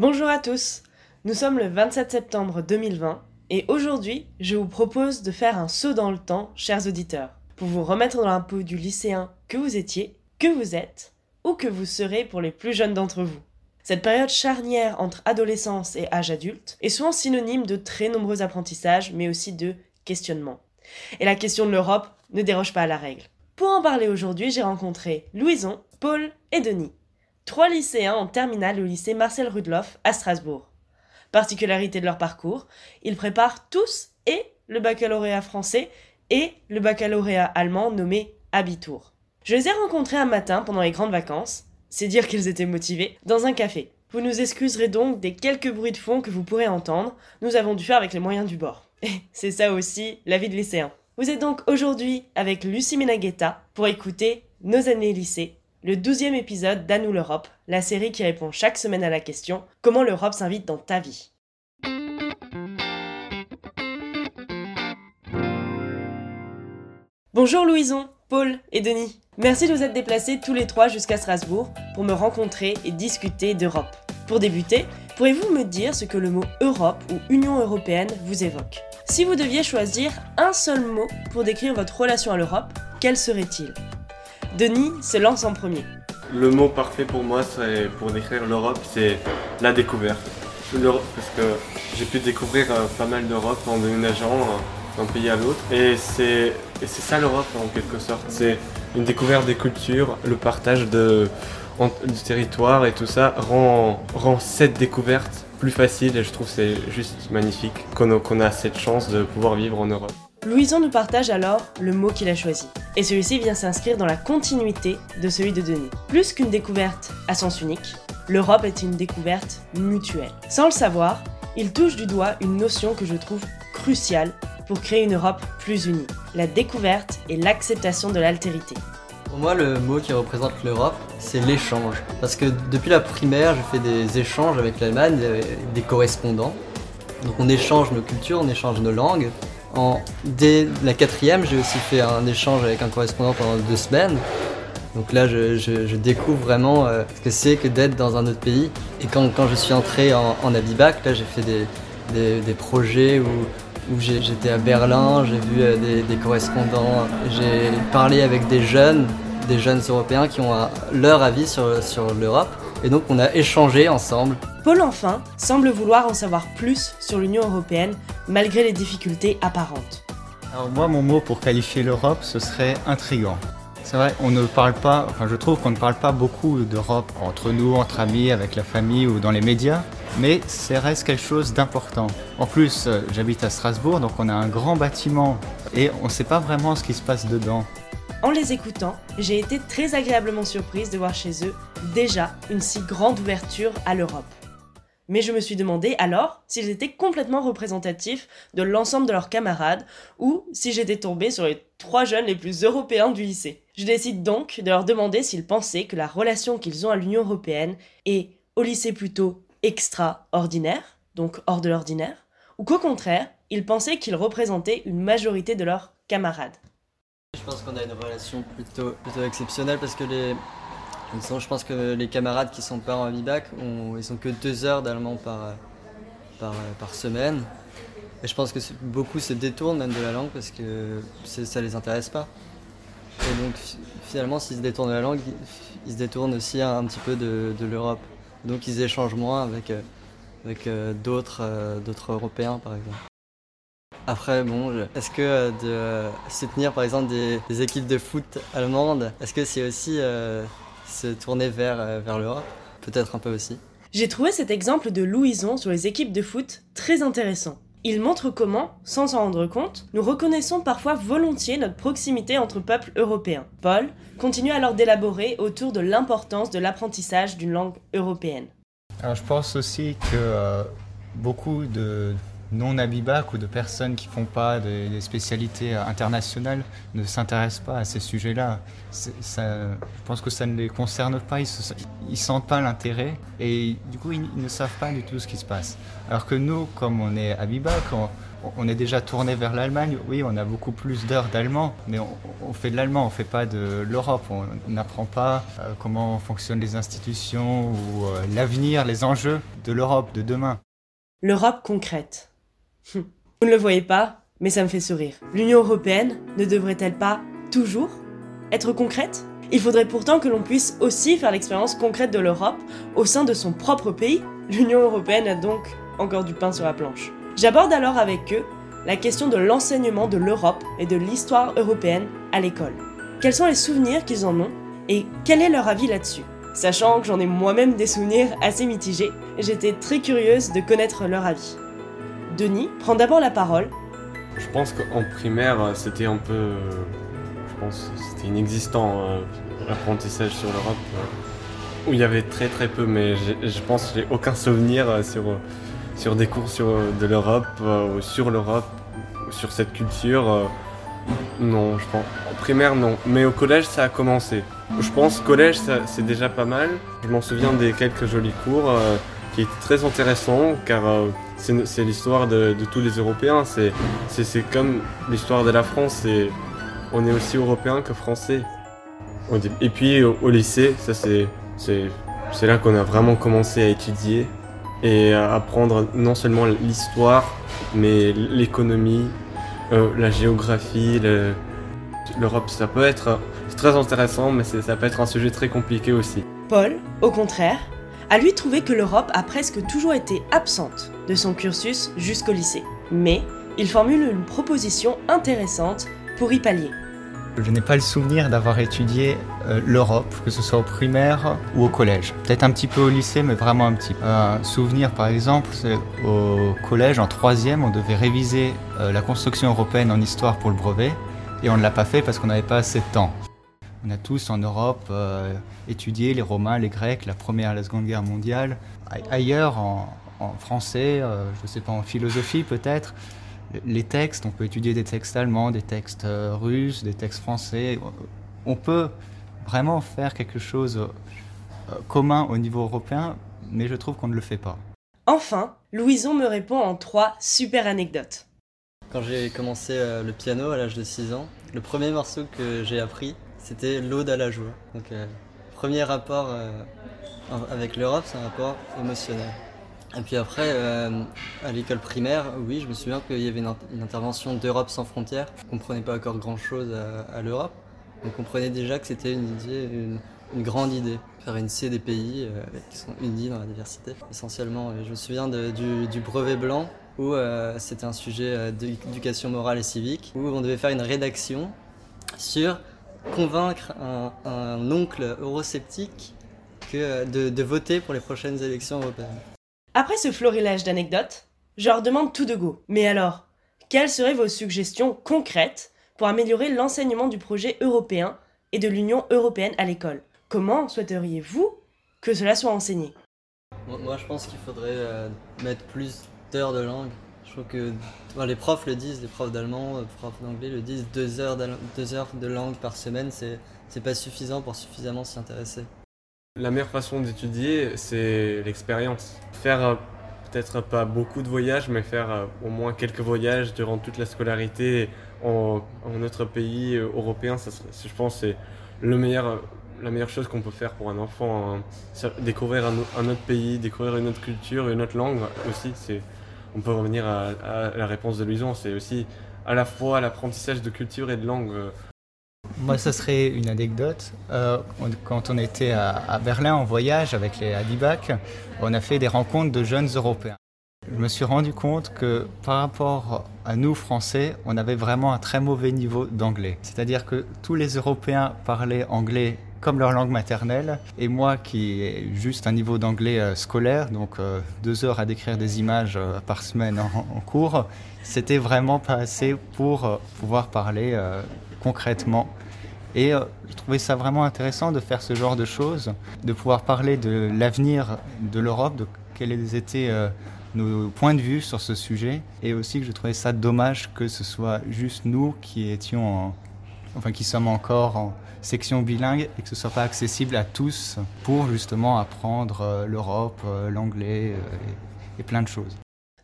Bonjour à tous, nous sommes le 27 septembre 2020 et aujourd'hui je vous propose de faire un saut dans le temps, chers auditeurs, pour vous remettre dans la peau du lycéen que vous étiez, que vous êtes ou que vous serez pour les plus jeunes d'entre vous. Cette période charnière entre adolescence et âge adulte est souvent synonyme de très nombreux apprentissages mais aussi de questionnements. Et la question de l'Europe ne déroge pas à la règle. Pour en parler aujourd'hui, j'ai rencontré Louison, Paul et Denis, trois lycéens en terminale au lycée Marcel Rudloff à Strasbourg. Particularité de leur parcours, ils préparent tous et le baccalauréat français et le baccalauréat allemand nommé Abitur. Je les ai rencontrés un matin pendant les grandes vacances, c'est dire qu'ils étaient motivés, dans un café. Vous nous excuserez donc des quelques bruits de fond que vous pourrez entendre, nous avons dû faire avec les moyens du bord. Et c'est ça aussi la vie de lycéen. Vous êtes donc aujourd'hui avec Lucie Menagueta pour écouter Nos années lycée, le douzième épisode d'Anou l'Europe, la série qui répond chaque semaine à la question Comment l'Europe s'invite dans ta vie? Bonjour Louison, Paul et Denis. Merci de vous être déplacés tous les trois jusqu'à Strasbourg pour me rencontrer et discuter d'Europe. Pour débuter, pourriez-vous me dire ce que le mot Europe ou Union européenne vous évoque? Si vous deviez choisir un seul mot pour décrire votre relation à l'Europe, quel serait-il? Denis se lance en premier. Le mot parfait pour moi, c'est pour décrire l'Europe, c'est la découverte. Parce que j'ai pu découvrir euh, pas mal d'Europe en déménageant d'un pays à l'autre. Et c'est ça l'Europe en quelque sorte. C'est une découverte des cultures, le partage de, du territoire et tout ça rend, rend cette découverte plus facile et je trouve c'est juste magnifique qu'on a cette chance de pouvoir vivre en Europe. Louison nous partage alors le mot qu'il a choisi. Et celui-ci vient s'inscrire dans la continuité de celui de Denis. Plus qu'une découverte à sens unique, l'Europe est une découverte mutuelle. Sans le savoir, il touche du doigt une notion que je trouve cruciale pour créer une Europe plus unie, la découverte et l'acceptation de l'altérité. Pour moi, le mot qui représente l'Europe, c'est l'échange. Parce que depuis la primaire, je fais des échanges avec l'Allemagne, des correspondants. Donc on échange nos cultures, on échange nos langues. Dès la quatrième, j'ai aussi fait un échange avec un correspondant pendant deux semaines. Donc là, je, découvre vraiment euh, ce que c'est que d'être dans un autre pays. Et quand, je suis entré en, Abibac, là, j'ai fait des, projets où, j'étais à Berlin, j'ai vu euh, des, correspondants, j'ai parlé avec des jeunes, des jeunes européens qui ont leur avis sur l'Europe. Et donc, on a échangé ensemble. Paul enfin semble vouloir en savoir plus sur l'Union européenne malgré les difficultés apparentes. Alors moi mon mot pour qualifier l'Europe ce serait intrigant. C'est vrai, on ne parle pas, enfin je trouve qu'on ne parle pas beaucoup d'Europe entre nous, entre amis, avec la famille ou dans les médias, mais c'est reste quelque chose d'important. En plus, euh, j'habite à Strasbourg, donc on a un grand bâtiment et on ne sait pas vraiment ce qui se passe dedans. En les écoutant, j'ai été très agréablement surprise de voir chez eux déjà une si grande ouverture à l'Europe mais je me suis demandé alors s'ils étaient complètement représentatifs de l'ensemble de leurs camarades ou si j'étais tombée sur les trois jeunes les plus européens du lycée. Je décide donc de leur demander s'ils pensaient que la relation qu'ils ont à l'Union européenne est au lycée plutôt extraordinaire, donc hors de l'ordinaire, ou qu'au contraire, ils pensaient qu'ils représentaient une majorité de leurs camarades. Je pense qu'on a une relation plutôt, plutôt exceptionnelle parce que les, je pense que les camarades qui sont pas en bibac, ils ont que deux heures d'allemand par, par, semaine. Et je pense que beaucoup se détournent même de la langue parce que ça les intéresse pas. Et donc finalement, s'ils se détournent de la langue, ils se détournent aussi un, petit peu de, l'Europe. Donc ils échangent moins avec, avec euh, d'autres, euh, d'autres Européens par exemple. Après, bon, est-ce que euh, de soutenir par exemple des, équipes de foot allemandes, est-ce que c'est aussi se tourner vers, euh, vers l'Europe, peut-être un peu aussi. J'ai trouvé cet exemple de Louison sur les équipes de foot très intéressant. Il montre comment, sans s'en rendre compte, nous reconnaissons parfois volontiers notre proximité entre peuples européens. Paul continue alors d'élaborer autour de l'importance de l'apprentissage d'une langue européenne. Alors je pense aussi que euh, beaucoup de, non abibac ou de personnes qui font pas des, spécialités internationales ne s'intéressent pas à ces sujets-là. je pense que ça ne les concerne pas, ils, ne sentent pas l'intérêt et du coup ils, ne savent pas du tout ce qui se passe. Alors que nous, comme on est abibac, on, on est déjà tourné vers l'Allemagne. Oui, on a beaucoup plus d'heures d'allemand, mais on, fait de l'allemand, on fait pas de l'Europe. On n'apprend pas euh, comment fonctionnent les institutions ou euh, l'avenir, les enjeux de l'Europe de demain. L'Europe concrète. Vous ne le voyez pas, mais ça me fait sourire. L'Union européenne ne devrait-elle pas toujours être concrète? Il faudrait pourtant que l'on puisse aussi faire l'expérience concrète de l'Europe au sein de son propre pays. L'Union européenne a donc encore du pain sur la planche. J'aborde alors avec eux la question de l'enseignement de l'Europe et de l'histoire européenne à l'école. Quels sont les souvenirs qu'ils en ont et quel est leur avis là-dessus? Sachant que j'en ai moi-même des souvenirs assez mitigés, j'étais très curieuse de connaître leur avis. Denis prend d'abord la parole. Je pense qu'en primaire, c'était un peu. Je pense c'était inexistant euh, l'apprentissage sur l'Europe. Euh, où il y avait très très peu, mais je pense que j'ai aucun souvenir euh, sur, sur des cours sur, de l'Europe, ou sur l'Europe, sur cette culture. Non, je pense. En primaire, non. Mais au collège, ça a commencé. Je pense collège, c'est déjà pas mal. Je m'en souviens des quelques jolis cours qui étaient très intéressants, car c'est l'histoire de, tous les Européens. C'est comme l'histoire de la France. On est aussi européen que français. Et puis au, lycée, c'est là qu'on a vraiment commencé à étudier et à apprendre non seulement l'histoire, mais l'économie, euh, la géographie, l'Europe. Ça peut être très intéressant, mais ça peut être un sujet très compliqué aussi. Paul, au contraire, a lui trouvé que l'Europe a presque toujours été absente de son cursus jusqu'au lycée. Mais il formule une proposition intéressante pour y pallier. Je n'ai pas le souvenir d'avoir étudié euh, l'Europe, que ce soit au primaire ou au collège. Peut-être un petit peu au lycée, mais vraiment un petit peu. Un souvenir, par exemple, c'est au collège, en troisième, on devait réviser euh, la construction européenne en histoire pour le brevet, et on ne l'a pas fait parce qu'on n'avait pas assez de temps. On a tous en Europe euh, étudié les Romains, les Grecs, la Première et la Seconde Guerre mondiale. Ailleurs, en, français, euh, je ne sais pas, en philosophie peut-être, les textes, on peut étudier des textes allemands, des textes euh, russes, des textes français. On peut vraiment faire quelque chose commun au niveau européen, mais je trouve qu'on ne le fait pas. Enfin, Louison me répond en trois super anecdotes. Quand j'ai commencé le piano à l'âge de 6 ans, le premier morceau que j'ai appris, c'était l'Aude à la joie. Donc, euh, premier rapport euh, avec l'Europe, c'est un rapport émotionnel. Et puis après, euh, à l'école primaire, oui, je me souviens qu'il y avait une, intervention d'Europe sans frontières. On ne comprenait pas encore grand-chose à, l'Europe. On comprenait déjà que c'était une idée, une, grande idée. Faire une C des pays qui sont unis dans la diversité, essentiellement. je me souviens du, du, brevet blanc, où c'était un sujet d'éducation morale et civique, où on devait faire une rédaction sur convaincre un, oncle eurosceptique que de, voter pour les prochaines élections européennes. Après ce florilège d'anecdotes, je leur demande tout de go. Mais alors, quelles seraient vos suggestions concrètes pour améliorer l'enseignement du projet européen et de l'Union européenne à l'école? Comment souhaiteriez-vous que cela soit enseigné? Moi, je pense qu'il faudrait euh, mettre plus d'heures de langue je trouve que les profs le disent, les profs d'allemand, les profs d'anglais le disent, deux heures, de langue par semaine, c'est pas suffisant pour suffisamment s'y intéresser. La meilleure façon d'étudier, c'est l'expérience. Faire euh, peut-être pas beaucoup de voyages, mais faire euh, au moins quelques voyages durant toute la scolarité en, notre pays euh, européen, ça je pense c'est le meilleur, la meilleure chose qu'on peut faire pour un enfant. Hein. Découvrir un, autre pays, découvrir une autre culture, une autre langue aussi, c'est on peut revenir à, la réponse de Louison, c'est aussi à la fois l'apprentissage de culture et de langue. Moi, ça serait une anecdote. Euh, quand on était à, Berlin en voyage avec les Adibac, on a fait des rencontres de jeunes Européens. Je me suis rendu compte que par rapport à nous, Français, on avait vraiment un très mauvais niveau d'anglais. C'est-à-dire que tous les Européens parlaient anglais comme leur langue maternelle. Et moi qui ai juste un niveau d'anglais euh, scolaire, donc euh, deux heures à décrire des images euh, par semaine en, cours, c'était vraiment pas assez pour pouvoir parler concrètement. Et je trouvais ça vraiment intéressant de faire ce genre de choses, de pouvoir parler de l'avenir de l'Europe, de quels étaient nos points de vue sur ce sujet, et aussi que je trouvais ça dommage que ce soit juste nous qui étions, enfin qui sommes encore en, section bilingue et que ce soit pas accessible à tous pour justement apprendre euh, l'Europe, euh, l'anglais euh, et, plein de choses.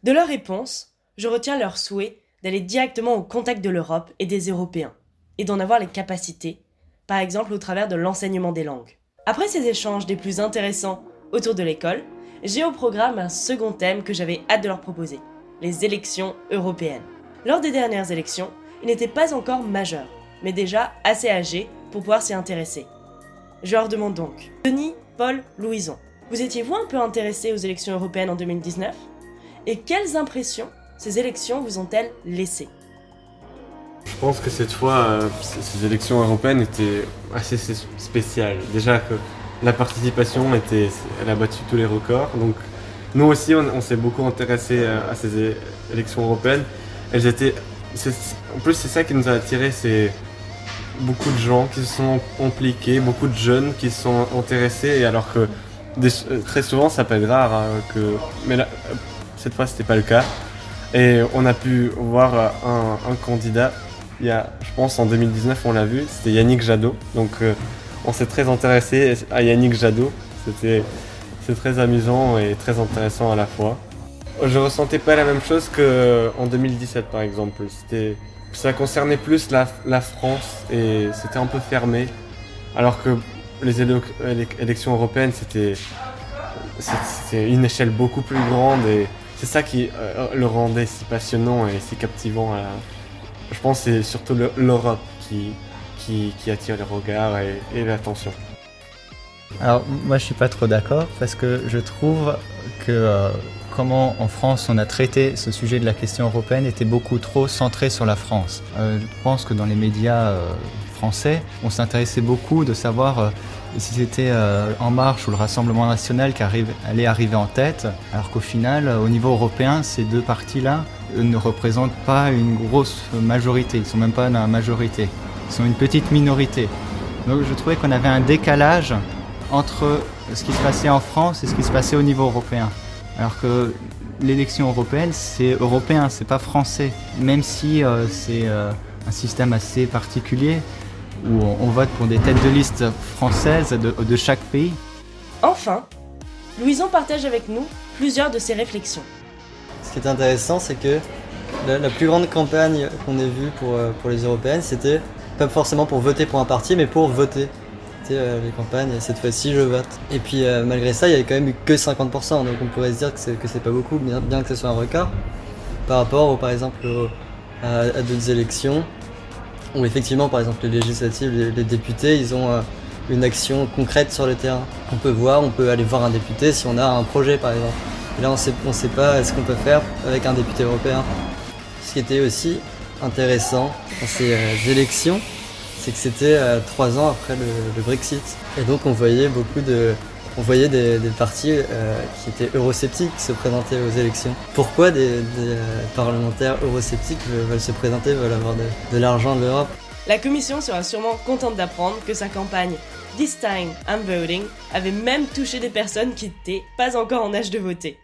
De leur réponse, je retiens leur souhait d'aller directement au contact de l'Europe et des Européens et d'en avoir les capacités, par exemple au travers de l'enseignement des langues. Après ces échanges des plus intéressants autour de l'école, j'ai au programme un second thème que j'avais hâte de leur proposer, les élections européennes. Lors des dernières élections, ils n'étaient pas encore majeurs, mais déjà assez âgés pour pouvoir s'y intéresser. Je leur demande donc, Denis, Paul, Louison, vous étiez-vous un peu intéressés aux élections européennes en 2019 Et quelles impressions ces élections vous ont-elles laissées? Je pense que cette fois, euh, ces élections européennes étaient assez spéciales. Déjà que la participation a battu tous les records. Donc nous aussi, on, s'est beaucoup intéressé à, ces élections européennes. Elles étaient, en plus, c'est ça qui nous a attirés, c'est beaucoup de gens qui se sont impliqués, beaucoup de jeunes qui se sont intéressés, alors que très souvent ça peut être rare hein, que, mais cette fois c'était pas le cas. Et on a pu voir un, candidat, il y a, je pense en 2019 on l'a vu, c'était Yannick Jadot. Donc euh, on s'est très intéressé à Yannick Jadot. C'était très amusant et très intéressant à la fois. Je ressentais pas la même chose qu'en 2017 par exemple. C'était ça concernait plus la, France et c'était un peu fermé. Alors que les élections européennes, c'était une échelle beaucoup plus grande et c'est ça qui euh, le rendait si passionnant et si captivant. Je pense que c'est surtout l'Europe qui, qui, attire les regards et, l'attention. Alors moi je suis pas trop d'accord parce que je trouve que euh, comment en France on a traité ce sujet de la question européenne était beaucoup trop centré sur la France. Euh, je pense que dans les médias euh, français, on s'intéressait beaucoup de savoir euh, si c'était En Marche ou le Rassemblement national qui allait arriver en tête, alors qu'au final, au niveau européen, ces deux partis-là ne représentent pas une grosse majorité, ils ne sont même pas dans la majorité, ils sont une petite minorité. Donc je trouvais qu'on avait un décalage entre ce qui se passait en France et ce qui se passait au niveau européen. Alors que l'élection européenne, c'est européen, c'est pas français. Même si euh, c'est euh, un système assez particulier où on, vote pour des têtes de liste françaises de, chaque pays. Enfin, Louison partage avec nous plusieurs de ses réflexions. Ce qui est intéressant, c'est que la, plus grande campagne qu'on ait vue pour, euh, pour les européennes, c'était pas forcément pour voter pour un parti, mais pour voter. Euh, les campagnes, et cette fois-ci je vote. Et puis euh, malgré ça, il y avait quand même eu que 50%, donc on pourrait se dire que c'est, pas beaucoup, bien, que ce soit un record, par rapport par exemple à, d'autres élections, où effectivement par exemple les législatives, les, députés, ils ont euh, une action concrète sur le terrain. On peut voir, on peut aller voir un député si on a un projet par exemple. Là on sait, on sait pas ce qu'on peut faire avec un député européen. Ce qui était aussi intéressant dans ces élections, c'est que c'était euh, trois ans après le, Brexit. Et donc on voyait beaucoup de, on voyait des, partis euh, qui étaient eurosceptiques se présenter aux élections. Pourquoi des, euh, parlementaires eurosceptiques veulent, se présenter, veulent avoir de, l'argent de l'Europe? La Commission sera sûrement contente d'apprendre que sa campagne This Time I'm Voting avait même touché des personnes qui n'étaient pas encore en âge de voter.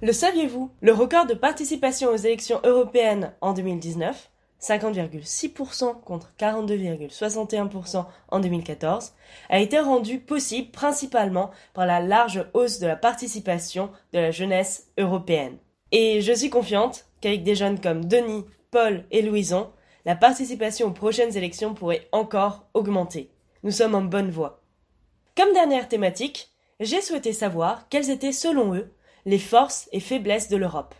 Le saviez-vous? Le record de participation aux élections européennes en 2019 50,6% contre 42,61% en 2014, a été rendu possible principalement par la large hausse de la participation de la jeunesse européenne. Et je suis confiante qu'avec des jeunes comme Denis, Paul et Louison, la participation aux prochaines élections pourrait encore augmenter. Nous sommes en bonne voie. Comme dernière thématique, j'ai souhaité savoir quelles étaient selon eux les forces et faiblesses de l'Europe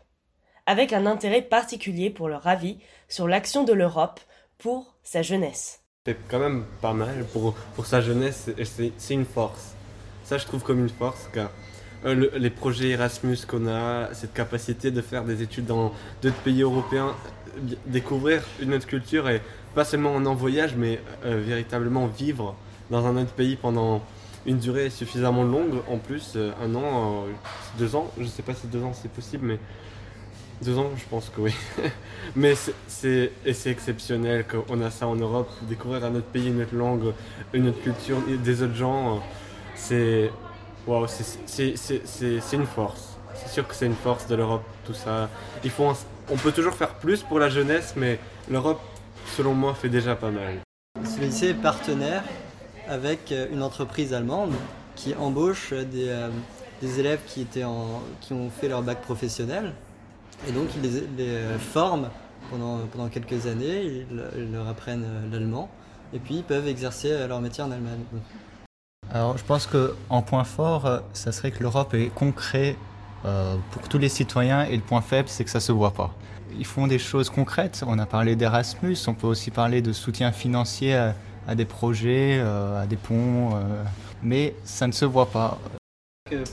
avec un intérêt particulier pour leur avis sur l'action de l'Europe pour sa jeunesse. C'est quand même pas mal pour, pour sa jeunesse, c'est une force. Ça, je trouve comme une force, car euh, les projets Erasmus qu'on a, cette capacité de faire des études dans d'autres pays européens, découvrir une autre culture et pas seulement en voyage, mais euh, véritablement vivre dans un autre pays pendant une durée suffisamment longue, en plus, euh, un an, deux ans, je sais pas si deux ans c'est possible, mais deux ans, je pense que oui. Mais c'est exceptionnel qu'on a ça en Europe. Découvrir un autre pays, une autre langue, une autre culture, des autres gens, c'est wow, c'est une force. C'est sûr que c'est une force de l'Europe, tout ça. Il faut on peut toujours faire plus pour la jeunesse, mais l'Europe, selon moi, fait déjà pas mal. Ce lycée est partenaire avec euh, une entreprise allemande qui embauche des, euh, élèves qui ont fait leur bac professionnel et donc ils les, euh, forment pendant, pendant quelques années, ils, leur apprennent euh, l'allemand, et puis ils peuvent exercer euh, leur métier en Allemagne. Alors je pense qu'en point fort, euh, ça serait que l'Europe est concret euh, pour tous les citoyens et le point faible, c'est que ça se voit pas. Ils font des choses concrètes. On a parlé d'Erasmus, on peut aussi parler de soutien financier à, des projets, à des ponts, mais ça ne se voit pas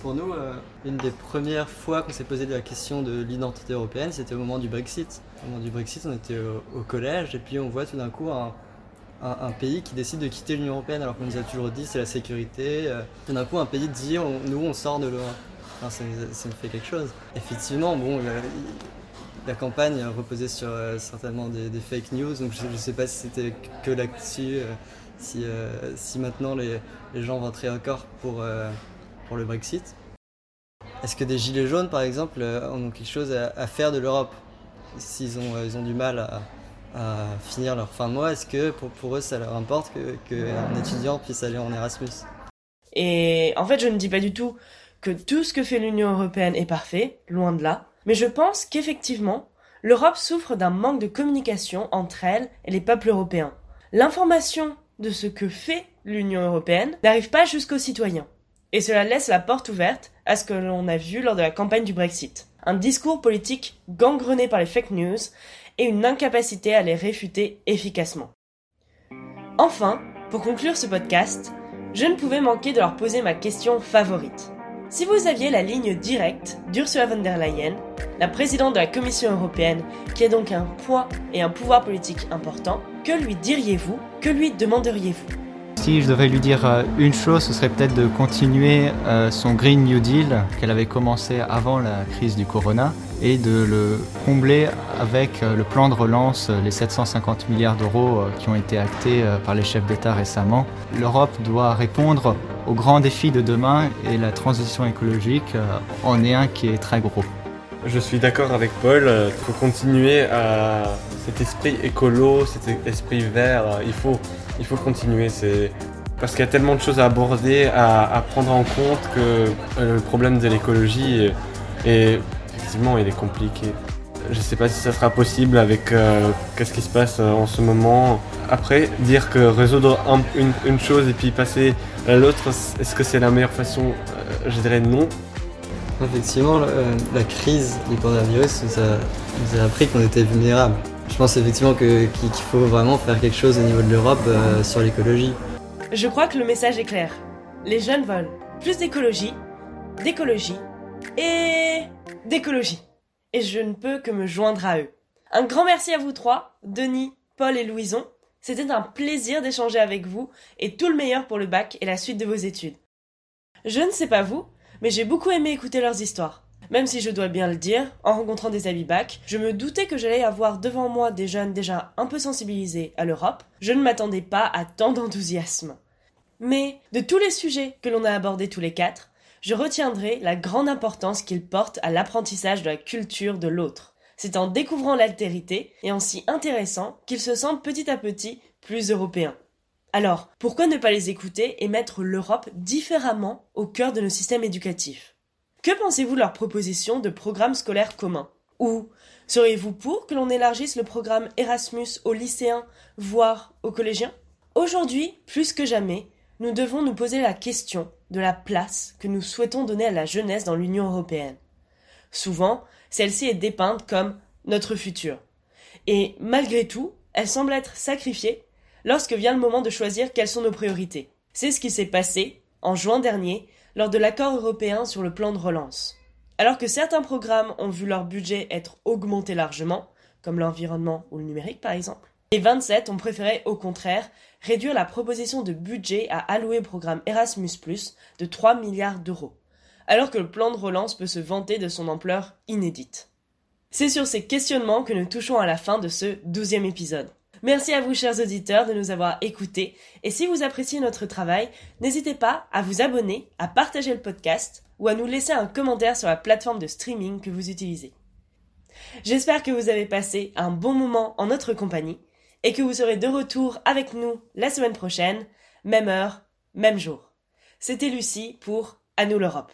pour nous, euh, une des premières fois qu'on s'est posé la question de l'identité européenne, c'était au moment du Brexit. Au moment du Brexit, on était au, collège et puis on voit tout d'un coup un, pays qui décide de quitter l'Union européenne alors qu'on nous a toujours dit c'est la sécurité. Euh, tout d'un coup, un pays dit nous on sort de l'Europe. ça, me fait quelque chose. Effectivement, bon, la, campagne reposait sur euh, certainement des, fake news, donc je ne sais pas si c'était que là-dessus, si, si maintenant les, les gens voteraient encore pour le Brexit. Est-ce que des gilets jaunes, par exemple, euh, ont quelque chose à, faire de l'Europe S'ils ont, euh, du mal à, finir leur fin mois, est-ce que pour eux, ça leur importe qu'un étudiant puisse aller en Erasmus? Et en fait, je ne dis pas du tout que tout ce que fait l'Union européenne est parfait, loin de là, mais je pense qu'effectivement, l'Europe souffre d'un manque de communication entre elle et les peuples européens. L'information de ce que fait l'Union européenne n'arrive pas jusqu'aux citoyens. Et cela laisse la porte ouverte à ce que l'on a vu lors de la campagne du Brexit. Un discours politique gangrené par les fake news et une incapacité à les réfuter efficacement. Enfin, pour conclure ce podcast, je ne pouvais manquer de leur poser ma question favorite. Si vous aviez la ligne directe d'Ursula von der Leyen, la présidente de la Commission européenne, qui a donc un poids et un pouvoir politique important, que lui diriez-vous Que lui demanderiez-vous? Si je devais lui dire euh, une chose, ce serait peut-être de continuer euh, son Green New Deal qu'elle avait commencé avant la crise du corona et de le combler avec euh, le plan de relance, les 750 milliards d'euros qui ont été actés par les chefs d'État récemment. L'Europe doit répondre aux grands défis de demain et la transition écologique en est un qui est très gros. Je suis d'accord avec Paul, il faut continuer à cet esprit écolo, cet esprit vert, il faut il faut continuer. C'est parce qu'il y a tellement de choses à aborder, à, prendre en compte que euh, le problème de l'écologie est, effectivement il est compliqué. Je ne sais pas si ça sera possible avec euh, qu'est-ce qui se passe euh, en ce moment. Après, dire que résoudre une, chose et puis passer à l'autre, est-ce que c'est la meilleure façon? Je dirais non. Effectivement, la crise du coronavirus nous a, nous a appris qu'on était vulnérable. Je pense effectivement qu'il faut vraiment faire quelque chose au niveau de l'Europe euh, sur l'écologie. Je crois que le message est clair. Les jeunes veulent plus d'écologie, d'écologie et d'écologie. Et je ne peux que me joindre à eux. Un grand merci à vous trois, Denis, Paul et Louison. C'était un plaisir d'échanger avec vous et tout le meilleur pour le bac et la suite de vos études. Je ne sais pas vous, mais j'ai beaucoup aimé écouter leurs histoires. Même si je dois bien le dire, en rencontrant des bac, je me doutais que j'allais avoir devant moi des jeunes déjà un peu sensibilisés à l'Europe. Je ne m'attendais pas à tant d'enthousiasme. Mais de tous les sujets que l'on a abordés tous les quatre, je retiendrai la grande importance qu'ils portent à l'apprentissage de la culture de l'autre. C'est en découvrant l'altérité et en s'y intéressant qu'ils se sentent petit à petit plus européens. Alors, pourquoi ne pas les écouter et mettre l'Europe différemment au cœur de nos systèmes éducatifs? Que pensez-vous de leur proposition de programme scolaire commun? Ou seriez-vous pour que l'on élargisse le programme Erasmus aux lycéens, voire aux collégiens? Aujourd'hui, plus que jamais, nous devons nous poser la question de la place que nous souhaitons donner à la jeunesse dans l'Union européenne. Souvent, celle-ci est dépeinte comme notre futur. Et malgré tout, elle semble être sacrifiée lorsque vient le moment de choisir quelles sont nos priorités. C'est ce qui s'est passé en juin dernier lors de l'accord européen sur le plan de relance. Alors que certains programmes ont vu leur budget être augmenté largement, comme l'environnement ou le numérique par exemple, les 27 ont préféré au contraire réduire la proposition de budget à allouer au programme Erasmus ⁇ de 3 milliards d'euros, alors que le plan de relance peut se vanter de son ampleur inédite. C'est sur ces questionnements que nous touchons à la fin de ce douzième épisode. Merci à vous, chers auditeurs, de nous avoir écoutés. Et si vous appréciez notre travail, n'hésitez pas à vous abonner, à partager le podcast ou à nous laisser un commentaire sur la plateforme de streaming que vous utilisez. J'espère que vous avez passé un bon moment en notre compagnie et que vous serez de retour avec nous la semaine prochaine, même heure, même jour. C'était Lucie pour À nous l'Europe.